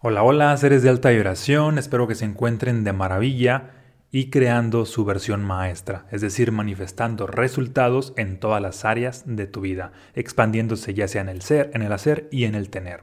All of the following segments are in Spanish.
Hola, hola, seres de alta vibración, espero que se encuentren de maravilla y creando su versión maestra, es decir, manifestando resultados en todas las áreas de tu vida, expandiéndose ya sea en el ser, en el hacer y en el tener.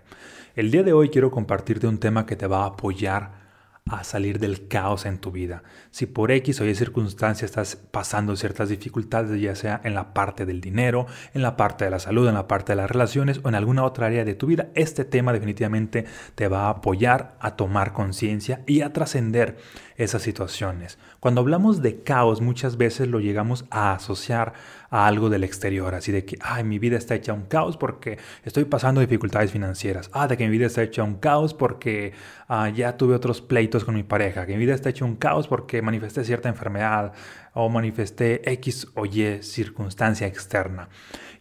El día de hoy quiero compartirte un tema que te va a apoyar a salir del caos en tu vida. Si por X o Y circunstancia estás pasando ciertas dificultades, ya sea en la parte del dinero, en la parte de la salud, en la parte de las relaciones o en alguna otra área de tu vida, este tema definitivamente te va a apoyar a tomar conciencia y a trascender esas situaciones. Cuando hablamos de caos, muchas veces lo llegamos a asociar a algo del exterior, así de que, ay, mi vida está hecha un caos porque estoy pasando dificultades financieras, ah, de que mi vida está hecha un caos porque ah, ya tuve otros pleitos con mi pareja, que mi vida está hecha un caos porque manifesté cierta enfermedad o manifesté X o Y circunstancia externa.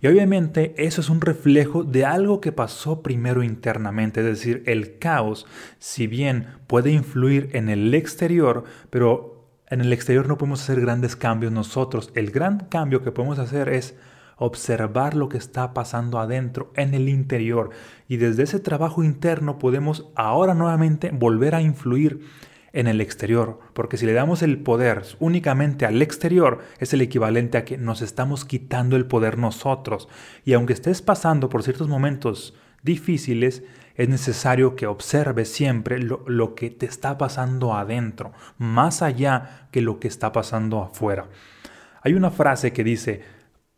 Y obviamente eso es un reflejo de algo que pasó primero internamente, es decir, el caos, si bien puede influir en el exterior, pero en el exterior no podemos hacer grandes cambios nosotros. El gran cambio que podemos hacer es observar lo que está pasando adentro, en el interior. Y desde ese trabajo interno podemos ahora nuevamente volver a influir en el exterior, porque si le damos el poder únicamente al exterior, es el equivalente a que nos estamos quitando el poder nosotros. Y aunque estés pasando por ciertos momentos difíciles, es necesario que observes siempre lo, lo, que te está pasando adentro, más allá que lo que está pasando afuera. Hay una frase que dice,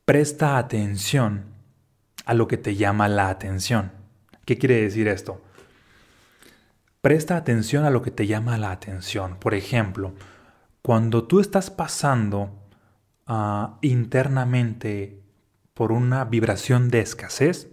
presta atención a lo que te llama la atención. ¿Qué quiere decir esto? Presta atención a lo que te llama la atención. Por ejemplo, cuando tú estás pasando uh, internamente por una vibración de escasez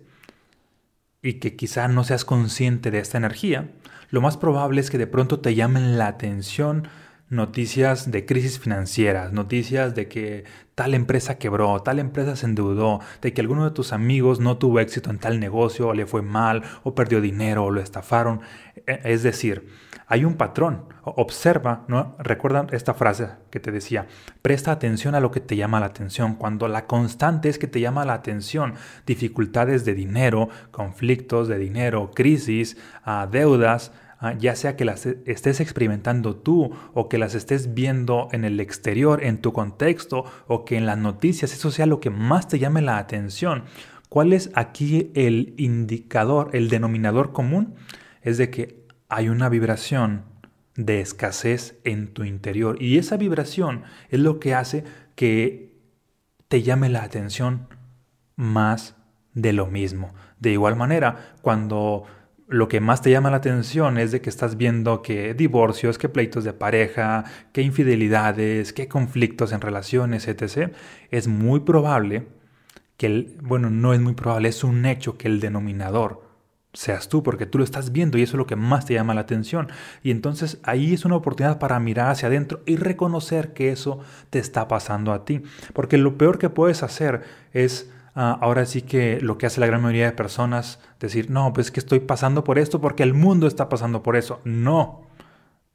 y que quizá no seas consciente de esta energía, lo más probable es que de pronto te llamen la atención noticias de crisis financieras, noticias de que tal empresa quebró, tal empresa se endeudó, de que alguno de tus amigos no tuvo éxito en tal negocio, o le fue mal, o perdió dinero, o lo estafaron. E, es decir, hay un patrón. Observa, ¿no? Recuerda esta frase que te decía, presta atención a lo que te llama la atención. Cuando la constante es que te llama la atención, dificultades de dinero, conflictos de dinero, crisis, ah, deudas, ya sea que las estés experimentando tú o que las estés viendo en el exterior, en tu contexto o que en las noticias, eso sea lo que más te llame la atención. ¿Cuál es aquí el indicador, el denominador común? Es de que hay una vibración de escasez en tu interior y esa vibración es lo que hace que te llame la atención más de lo mismo. De igual manera, cuando lo que más te llama la atención es de que estás viendo que divorcios, que pleitos de pareja, que infidelidades, que conflictos en relaciones, etc. Es muy probable que el, bueno, no es muy probable, es un hecho que el denominador seas tú, porque tú lo estás viendo y eso es lo que más te llama la atención. Y entonces ahí es una oportunidad para mirar hacia adentro y reconocer que eso te está pasando a ti. Porque lo peor que puedes hacer es Ah, ahora sí que lo que hace la gran mayoría de personas, decir, no, pues que estoy pasando por esto porque el mundo está pasando por eso. No,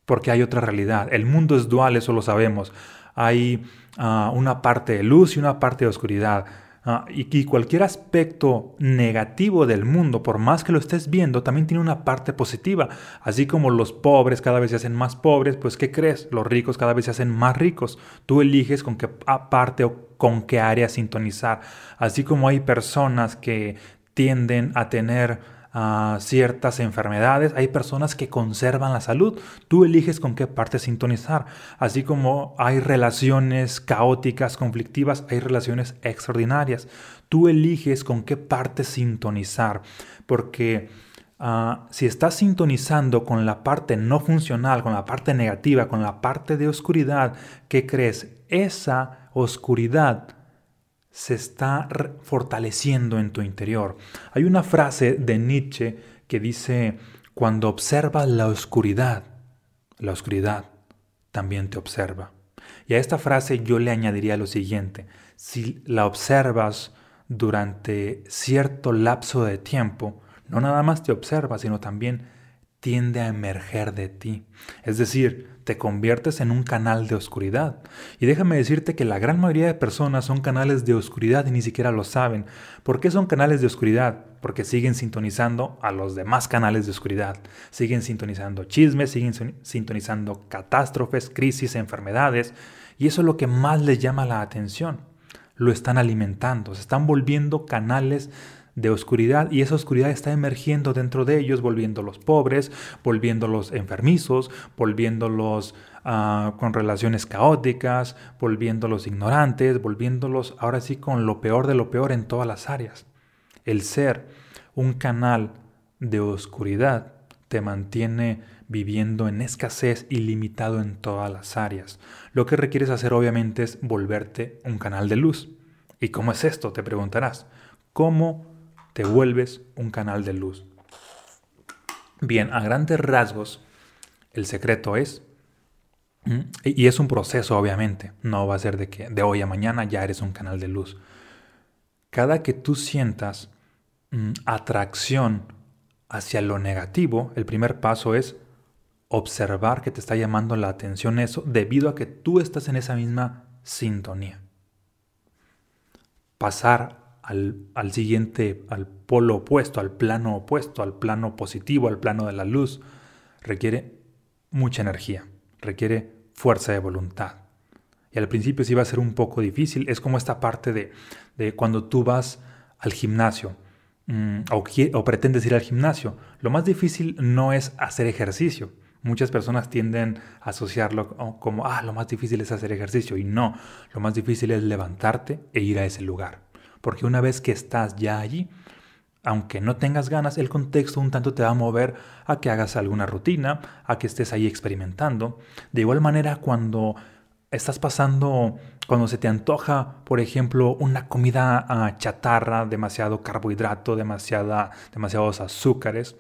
porque hay otra realidad. El mundo es dual, eso lo sabemos. Hay ah, una parte de luz y una parte de oscuridad. Ah, y, cualquier aspecto negativo del mundo, por más que lo estés viendo, también tiene una parte positiva. Así como los pobres cada vez se hacen más pobres, pues ¿qué crees? Los ricos cada vez se hacen más ricos. Tú eliges con qué parte o con qué área sintonizar. Así como hay personas que tienden a tener ah, ciertas enfermedades, hay personas que conservan la salud. Tú eliges con qué parte sintonizar. Así como hay relaciones caóticas, conflictivas, hay relaciones extraordinarias. Tú eliges con qué parte sintonizar. Porque ah, si estás sintonizando con la parte no funcional, con la parte negativa, con la parte de oscuridad, ¿qué crees? Esa oscuridad se está fortaleciendo en tu interior. Hay una frase de Nietzsche que dice, cuando observas la oscuridad, la oscuridad también te observa. Y a esta frase yo le añadiría lo siguiente, si la observas durante cierto lapso de tiempo, no nada más te observa, sino también tiende a emerger de ti. Es decir, te conviertes en un canal de oscuridad. Y déjame decirte que la gran mayoría de personas son canales de oscuridad y ni siquiera lo saben. ¿Por qué son canales de oscuridad? Porque siguen sintonizando a los demás canales de oscuridad. Siguen sintonizando chismes, siguen sintonizando catástrofes, crisis, enfermedades. Y eso es lo que más les llama la atención. Lo están alimentando, se están volviendo canales de oscuridad y esa oscuridad está emergiendo dentro de ellos, volviéndolos pobres, volviéndolos enfermizos, volviéndolos uh, con relaciones caóticas, volviéndolos ignorantes, volviéndolos ahora sí con lo peor de lo peor en todas las áreas. El ser un canal de oscuridad te mantiene viviendo en escasez y limitado en todas las áreas. Lo que requieres hacer obviamente es volverte un canal de luz. ¿Y cómo es esto? Te preguntarás. ¿Cómo te vuelves un canal de luz. Bien, a grandes rasgos, el secreto es, y es un proceso obviamente, no va a ser de que de hoy a mañana ya eres un canal de luz. Cada que tú sientas atracción hacia lo negativo, el primer paso es observar que te está llamando la atención eso debido a que tú estás en esa misma sintonía. Pasar al, siguiente, al polo opuesto, al plano opuesto, al plano positivo, al plano de la luz, requiere mucha energía, requiere fuerza de voluntad. Y al principio sí va a ser un poco difícil, es como esta parte de, de cuando tú vas al gimnasio mm, o, o pretendes ir al gimnasio. Lo más difícil no es hacer ejercicio, Muchas personas tienden a asociarlo como, ah, lo más difícil es hacer ejercicio. Y no, lo más difícil es levantarte e ir a ese lugar. Porque una vez que estás ya allí, aunque no tengas ganas, el contexto un tanto te va a mover a que hagas alguna rutina, a que estés ahí experimentando. De igual manera, cuando estás pasando, cuando se te antoja, por ejemplo, una comida chatarra, demasiado carbohidrato, demasiada, demasiados azúcares,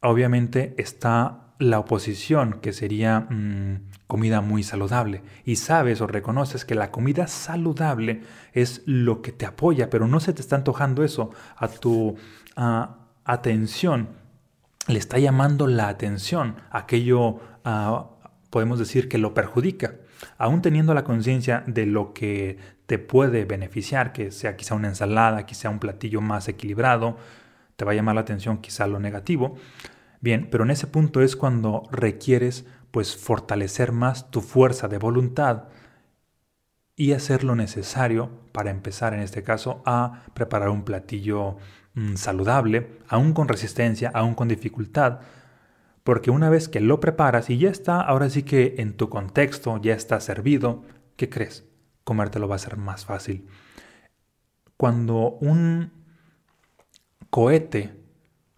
obviamente está la oposición, que sería mm, comida muy saludable. Y sabes o reconoces que la comida saludable es lo que te apoya, pero no se te está antojando eso a tu atención. Le está llamando la atención aquello, podemos decir, que lo perjudica. Aún teniendo la conciencia de lo que te puede beneficiar, que sea quizá una ensalada, quizá un platillo más equilibrado, te va a llamar la atención quizá lo negativo, Bien, pero en ese punto es cuando requieres pues fortalecer más tu fuerza de voluntad y hacer lo necesario para empezar en este caso a preparar un platillo mm, saludable, aún con resistencia, aún con dificultad, porque una vez que lo preparas y ya está, ahora sí que en tu contexto ya está servido, ¿qué crees? Comértelo va a ser más fácil. Cuando un cohete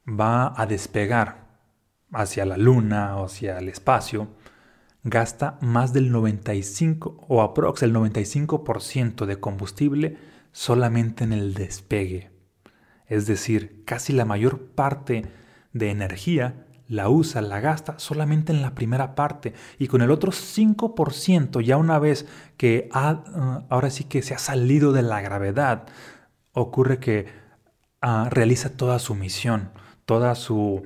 va a despegar hacia la luna o hacia el espacio, gasta más del 95 o aprox el 95% de combustible solamente en el despegue. Es decir, casi la mayor parte de energía la usa, la gasta solamente en la primera parte y con el otro 5% ya una vez que ha, ahora sí que se ha salido de la gravedad, ocurre que ah, realiza toda su misión, toda su,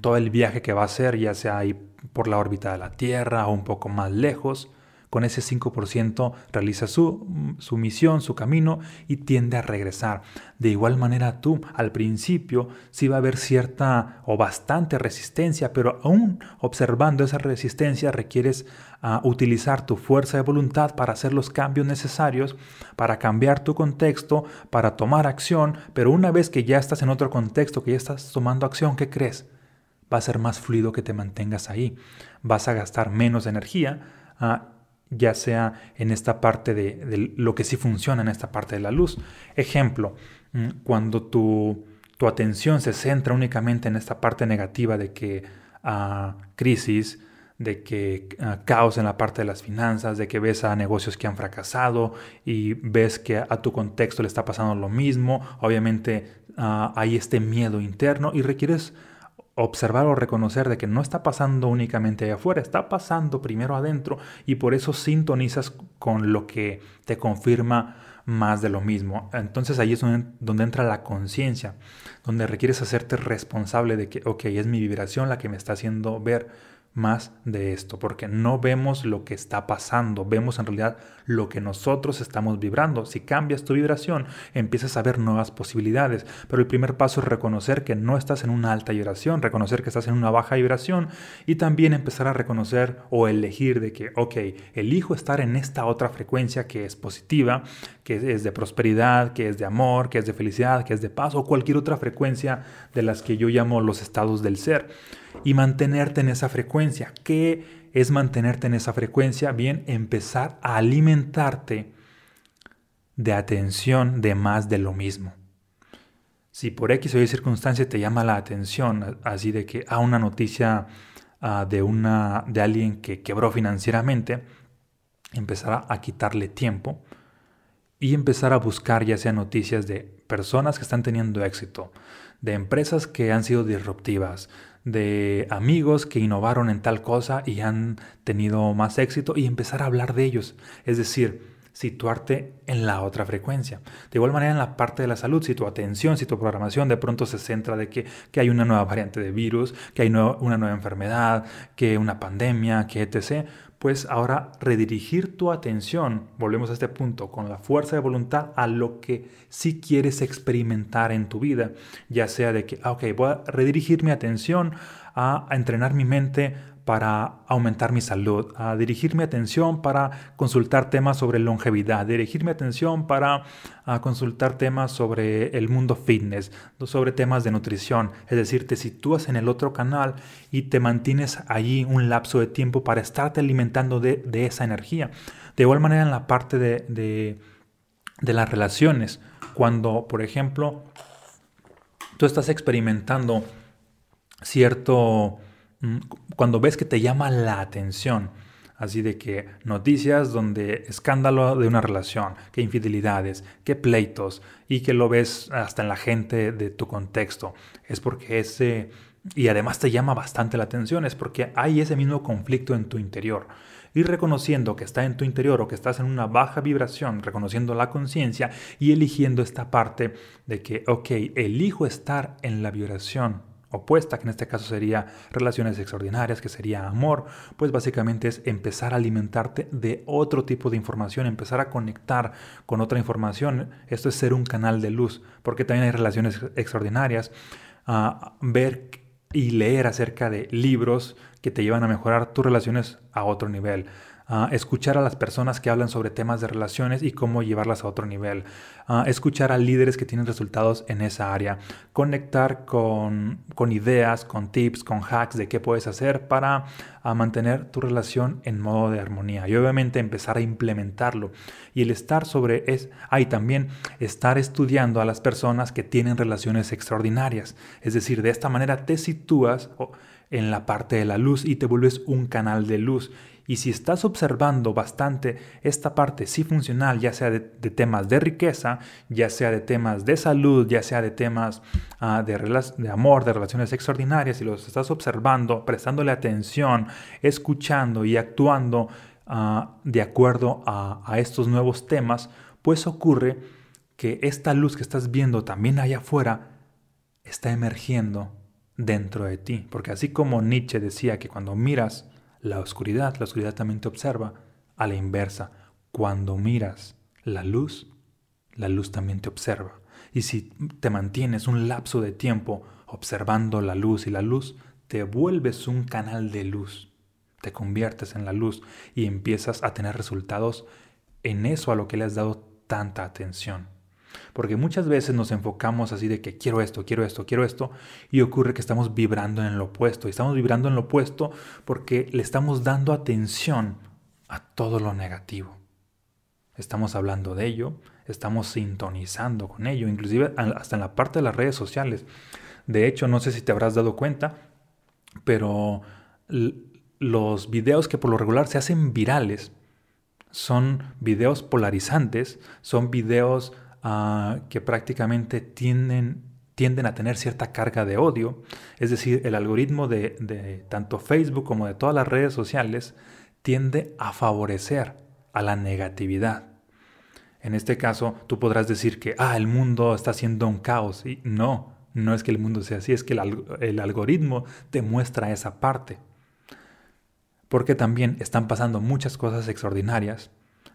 todo el viaje que va a hacer, ya sea ahí por la órbita de la Tierra o un poco más lejos, con ese 5% realiza su, mm, su, misión, su camino y tiende a regresar. De igual manera tú, al principio sí va a haber cierta o bastante resistencia, pero aún observando esa resistencia requieres ah, utilizar tu fuerza de voluntad para hacer los cambios necesarios, para cambiar tu contexto, para tomar acción, pero una vez que ya estás en otro contexto, que ya estás tomando acción, ¿qué crees? Va a ser más fluido que te mantengas ahí. Vas a gastar menos energía, ah, ya sea en esta parte de, lo que sí funciona en esta parte de la luz. Ejemplo, mm, cuando tu, tu atención se centra únicamente en esta parte negativa de que uh, crisis, de que ah, caos en la parte de las finanzas, de que ves a negocios que han fracasado y ves que a tu contexto le está pasando lo mismo, obviamente hay este miedo interno y requieres observar o reconocer de que no está pasando únicamente allá afuera, está pasando primero adentro y por eso sintonizas con lo que te confirma más de lo mismo. Entonces ahí es donde, entra la conciencia, donde requieres hacerte responsable de que, ok, es mi vibración la que me está haciendo ver más de esto, porque no vemos lo que está pasando, vemos en realidad lo que nosotros estamos vibrando. Si cambias tu vibración, empiezas a ver nuevas posibilidades, pero el primer paso es reconocer que no estás en una alta vibración, reconocer que estás en una baja vibración y también empezar a reconocer o elegir de que, ok, elijo estar en esta otra frecuencia que es positiva, que es de prosperidad, que es de amor, que es de felicidad, que es de paz o cualquier otra frecuencia de las que yo llamo los estados del ser y mantenerte en esa frecuencia. ¿Qué es mantenerte en esa frecuencia? Bien, empezar a alimentarte de atención de más de lo mismo. Si por X o Y circunstancia te llama la atención, así de que a ah, una noticia ah, de, una, de alguien que quebró financieramente, empezar a quitarle tiempo y empezar a buscar ya sea noticias de personas que están teniendo éxito, de empresas que han sido disruptivas, de amigos que innovaron en tal cosa y han tenido más éxito y empezar a hablar de ellos. Es decir, situarte en la otra frecuencia. De igual manera en la parte de la salud, si tu atención, si tu programación de pronto se centra de que, que hay una nueva variante de virus, que hay una nueva enfermedad, que una pandemia, que etc., pues ahora redirigir tu atención, volvemos a este punto, con la fuerza de voluntad a lo que sí quieres experimentar en tu vida, ya sea de que, ah, ok, voy a redirigir mi atención a, a entrenar mi mente para aumentar mi salud, a dirigir mi atención para consultar temas sobre longevidad, dirigir mi atención para consultar temas sobre el mundo fitness, sobre temas de nutrición. Es decir, te sitúas en el otro canal y te mantienes allí un lapso de tiempo para estarte alimentando de, esa energía. De igual manera en la parte de, de las relaciones, cuando, por ejemplo, tú estás experimentando cierto cuando ves que te llama la atención, así de que noticias donde escándalo de una relación, que infidelidades, que pleitos y que lo ves hasta en la gente de tu contexto, es porque ese y además te llama bastante la atención, es porque hay ese mismo conflicto en tu interior. Y reconociendo que está en tu interior o que estás en una baja vibración, reconociendo la conciencia y eligiendo esta parte de que, ok, elijo estar en la vibración opuesta, que en este caso sería relaciones extraordinarias, que sería amor, pues básicamente es empezar a alimentarte de otro tipo de información, empezar a conectar con otra información. Esto es ser un canal de luz, porque también hay relaciones extraordinarias. a ver y leer acerca de libros que te llevan a mejorar tus relaciones a otro nivel escuchar a las personas que hablan sobre temas de relaciones y cómo llevarlas a otro nivel, escuchar a líderes que tienen resultados en esa área, conectar con, con ideas, con tips, con hacks de qué puedes hacer para mantener tu relación en modo de armonía y obviamente empezar a implementarlo. Y el estar sobre es, hay también estar estudiando a las personas que tienen relaciones extraordinarias, es decir, de esta manera te sitúas en la parte de la luz y te vuelves un canal de luz y si estás observando bastante esta parte sí funcional, ya sea de, temas de riqueza, ya sea de temas de salud, ya sea de temas ah, de, amor, de relaciones extraordinarias, y los estás observando, prestándole atención, escuchando y actuando ah, de acuerdo a, a estos nuevos temas, pues ocurre que esta luz que estás viendo también allá afuera está emergiendo dentro de ti. Porque así como Nietzsche decía que cuando miras la oscuridad, la oscuridad también te observa a la inversa. Cuando miras la luz, la luz también te observa. Y si te mantienes un lapso de tiempo observando la luz y la luz, te vuelves un canal de luz. Te conviertes en la luz y empiezas a tener resultados en eso a lo que le has dado tanta atención. Porque muchas veces nos enfocamos así de que quiero esto, quiero esto, quiero esto, y ocurre que estamos vibrando en lo opuesto. Y estamos vibrando en lo opuesto porque le estamos dando atención a todo lo negativo. Estamos hablando de ello, estamos sintonizando con ello, inclusive hasta en la parte de las redes sociales. De hecho, no sé si te habrás dado cuenta, pero los videos que por lo regular se hacen virales son videos polarizantes, son videos que prácticamente tienden, tienden a tener cierta carga de odio. Es decir, el algoritmo de, de tanto Facebook como de todas las redes sociales tiende a favorecer a la negatividad. En este caso, tú podrás decir que, ah, el mundo está siendo un caos. Y no, no es que el mundo sea así, es que el, el algoritmo te muestra esa parte. Porque también están pasando muchas cosas extraordinarias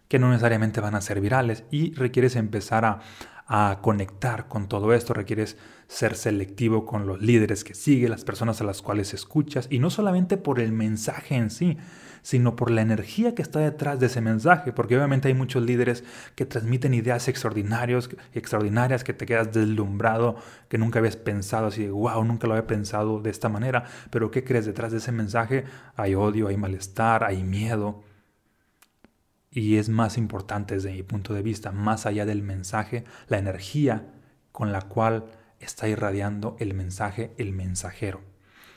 que no necesariamente van a ser virales y requieres empezar a, a conectar con todo esto, requieres ser selectivo con los líderes que sigues, las personas a las cuales escuchas, y no solamente por el mensaje en sí, sino por la energía que está detrás de ese mensaje, porque obviamente hay muchos líderes que transmiten ideas extraordinarios, extraordinarias que te quedas deslumbrado, que nunca habías pensado así de, wow, nunca lo había pensado de esta manera, pero ¿qué crees? Detrás de ese mensaje hay odio, hay malestar, hay miedo, y es más importante desde mi punto de vista, más allá del mensaje, la energía con la cual está irradiando el mensaje el mensajero.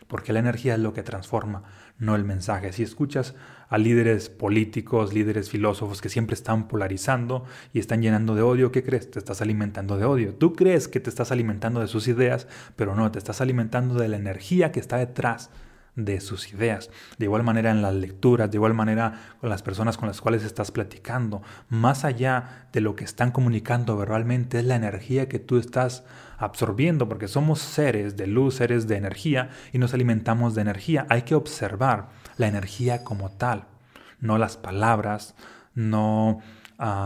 Porque la energía es lo que transforma, no el mensaje. Si escuchas a líderes políticos, líderes filósofos que siempre están polarizando y están llenando de odio, ¿qué crees? Te estás alimentando de odio. Tú crees que te estás alimentando de sus ideas, pero no, te estás alimentando de la energía que está detrás de sus ideas. De igual manera en las lecturas, de igual manera con las personas con las cuales estás platicando. Más allá de lo que están comunicando verbalmente es la energía que tú estás absorbiendo, porque somos seres de luz, seres de energía y nos alimentamos de energía. Hay que observar la energía como tal, no las palabras, no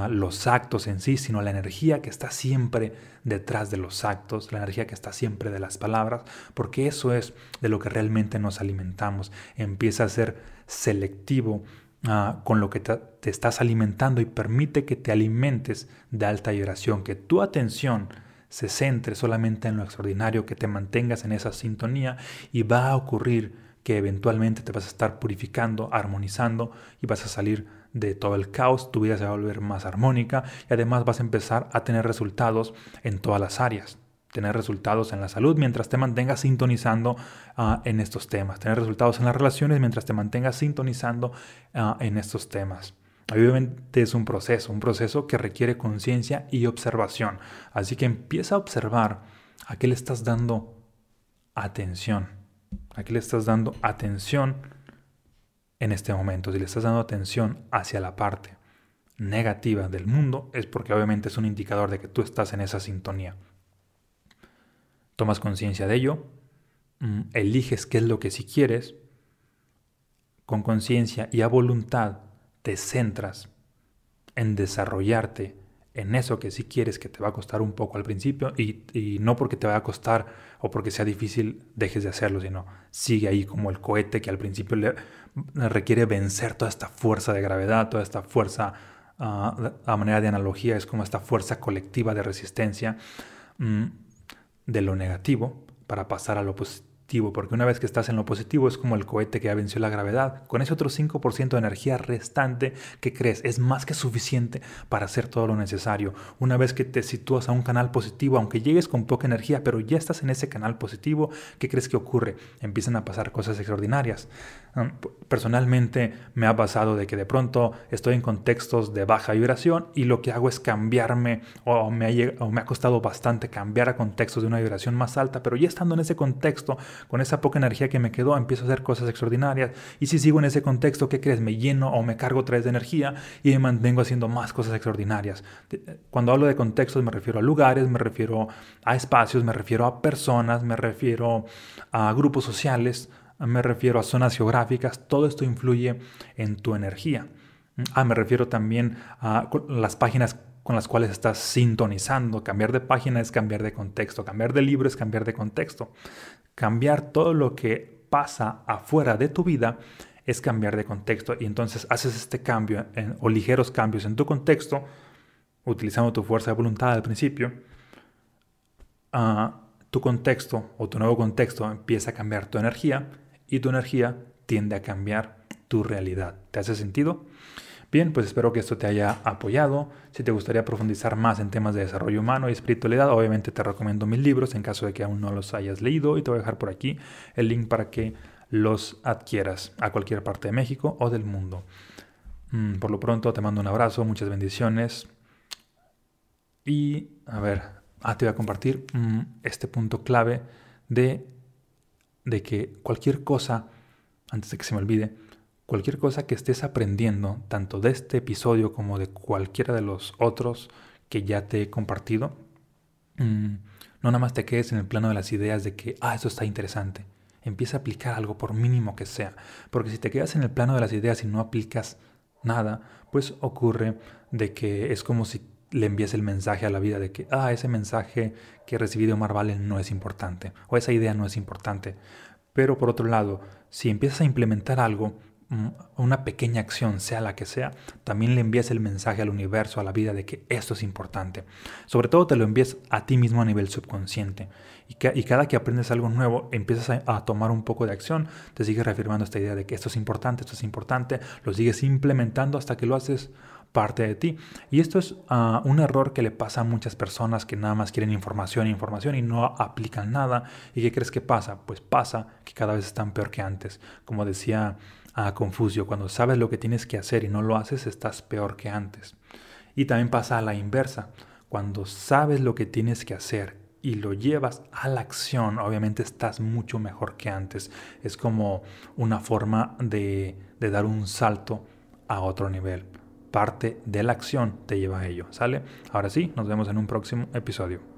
los actos en sí, sino la energía que está siempre detrás de los actos, la energía que está siempre de las palabras, porque eso es de lo que realmente nos alimentamos. Empieza a ser selectivo ah, con lo que te, te, estás alimentando y permite que te alimentes de alta vibración, que tu atención se centre solamente en lo extraordinario, que te mantengas en esa sintonía y va a ocurrir que eventualmente te vas a estar purificando, armonizando y vas a salir de todo el caos, tu vida se va a volver más armónica y además vas a empezar a tener resultados en todas las áreas. Tener resultados en la salud mientras te mantengas sintonizando ah, en estos temas. Tener resultados en las relaciones mientras te mantengas sintonizando ah, en estos temas. Obviamente es un proceso, un proceso que requiere conciencia y observación. Así que empieza a observar a qué le estás dando atención. A qué le estás dando atención en este momento. Si le estás dando atención hacia la parte negativa del mundo, es porque obviamente es un indicador de que tú estás en esa sintonía. Tomas conciencia de ello, mm, eliges qué es lo que si quieres, con conciencia y a voluntad te centras en desarrollarte en eso que sí quieres que te va a costar un poco al principio y, no porque te va a costar o porque sea difícil dejes de hacerlo, sino sigue ahí como el cohete que al principio le, requiere vencer toda esta fuerza de gravedad, toda esta fuerza, ah, a manera de analogía, es como esta fuerza colectiva de resistencia mm, de lo negativo para pasar a lo positivo porque una vez que estás en lo positivo es como el cohete que ya venció la gravedad. Con ese otro 5% de energía restante que crees es más que suficiente para hacer todo lo necesario. Una vez que te sitúas a un canal positivo, aunque llegues con poca energía, pero ya estás en ese canal positivo, ¿qué crees que ocurre? Empiezan a pasar cosas extraordinarias. Personalmente me ha pasado de que de pronto estoy en contextos de baja vibración y lo que hago es cambiarme o me ha, o me ha costado bastante cambiar a contextos de una vibración más alta, pero ya estando en ese contexto, con esa poca energía que me quedó, empiezo a hacer cosas extraordinarias. Y si sigo en ese contexto, ¿qué crees? Me lleno o me cargo otra vez de energía y me mantengo haciendo más cosas extraordinarias. Cuando hablo de contextos me refiero a lugares, me refiero a espacios, me refiero a personas, me refiero a grupos sociales, me refiero a zonas geográficas, todo esto influye en tu energía. Ah, me refiero también a las páginas con las cuales estás sintonizando. Cambiar de página es cambiar de contexto, cambiar de libro es cambiar de contexto. Cambiar todo lo que pasa afuera de tu vida es cambiar de contexto y entonces haces este cambio o ligeros cambios en tu contexto, utilizando tu fuerza de voluntad al principio. Ah, tu contexto o tu nuevo contexto empieza a cambiar tu energía y tu energía tiende a cambiar tu realidad. ¿Te hace sentido? Bien, pues espero que esto te haya apoyado. Si te gustaría profundizar más en temas de desarrollo humano y espiritualidad, obviamente te recomiendo mis libros en caso de que aún no los hayas leído y te voy a dejar por aquí el link para que los adquieras a cualquier parte de México o del mundo. Mm, por lo pronto te mando un abrazo, muchas bendiciones y a ver, ah, te voy a compartir mm, este punto clave de, de que cualquier cosa, antes de que se me olvide, cualquier cosa que estés aprendiendo, tanto de este episodio como de cualquiera de los otros que ya te he compartido, mm, no nada más te quedes en el plano de las ideas de que, ah, eso está interesante. Empieza a aplicar algo por mínimo que sea. Porque si te quedas en el plano de las ideas y no aplicas nada, pues ocurre de que es como si le envías el mensaje a la vida de que, ah, ese mensaje que recibí de Omar Valen no es importante, o esa idea no es importante. Pero por otro lado, si empiezas a implementar algo, una pequeña acción, sea la que sea, también le envías el mensaje al universo, a la vida de que esto es importante. Sobre todo te lo envías a ti mismo a nivel subconsciente. Y, cada que aprendes algo nuevo, empiezas a, a, tomar un poco de acción, te sigues reafirmando esta idea de que esto es importante, esto es importante, lo sigues implementando hasta que lo haces parte de ti. Y esto es ah, un error que le pasa a muchas personas que nada más quieren información, información y no aplican nada. ¿Y qué crees que pasa? Pues pasa que cada vez están peor que antes. Como decía a Confucio, cuando sabes lo que tienes que hacer y no lo haces, estás peor que antes. Y también pasa a la inversa. Cuando sabes lo que tienes que hacer y lo llevas a la acción, obviamente estás mucho mejor que antes. Es como una forma de, de dar un salto a otro nivel parte de la acción te lleva a ello, ¿sale? Ahora sí, nos vemos en un próximo episodio.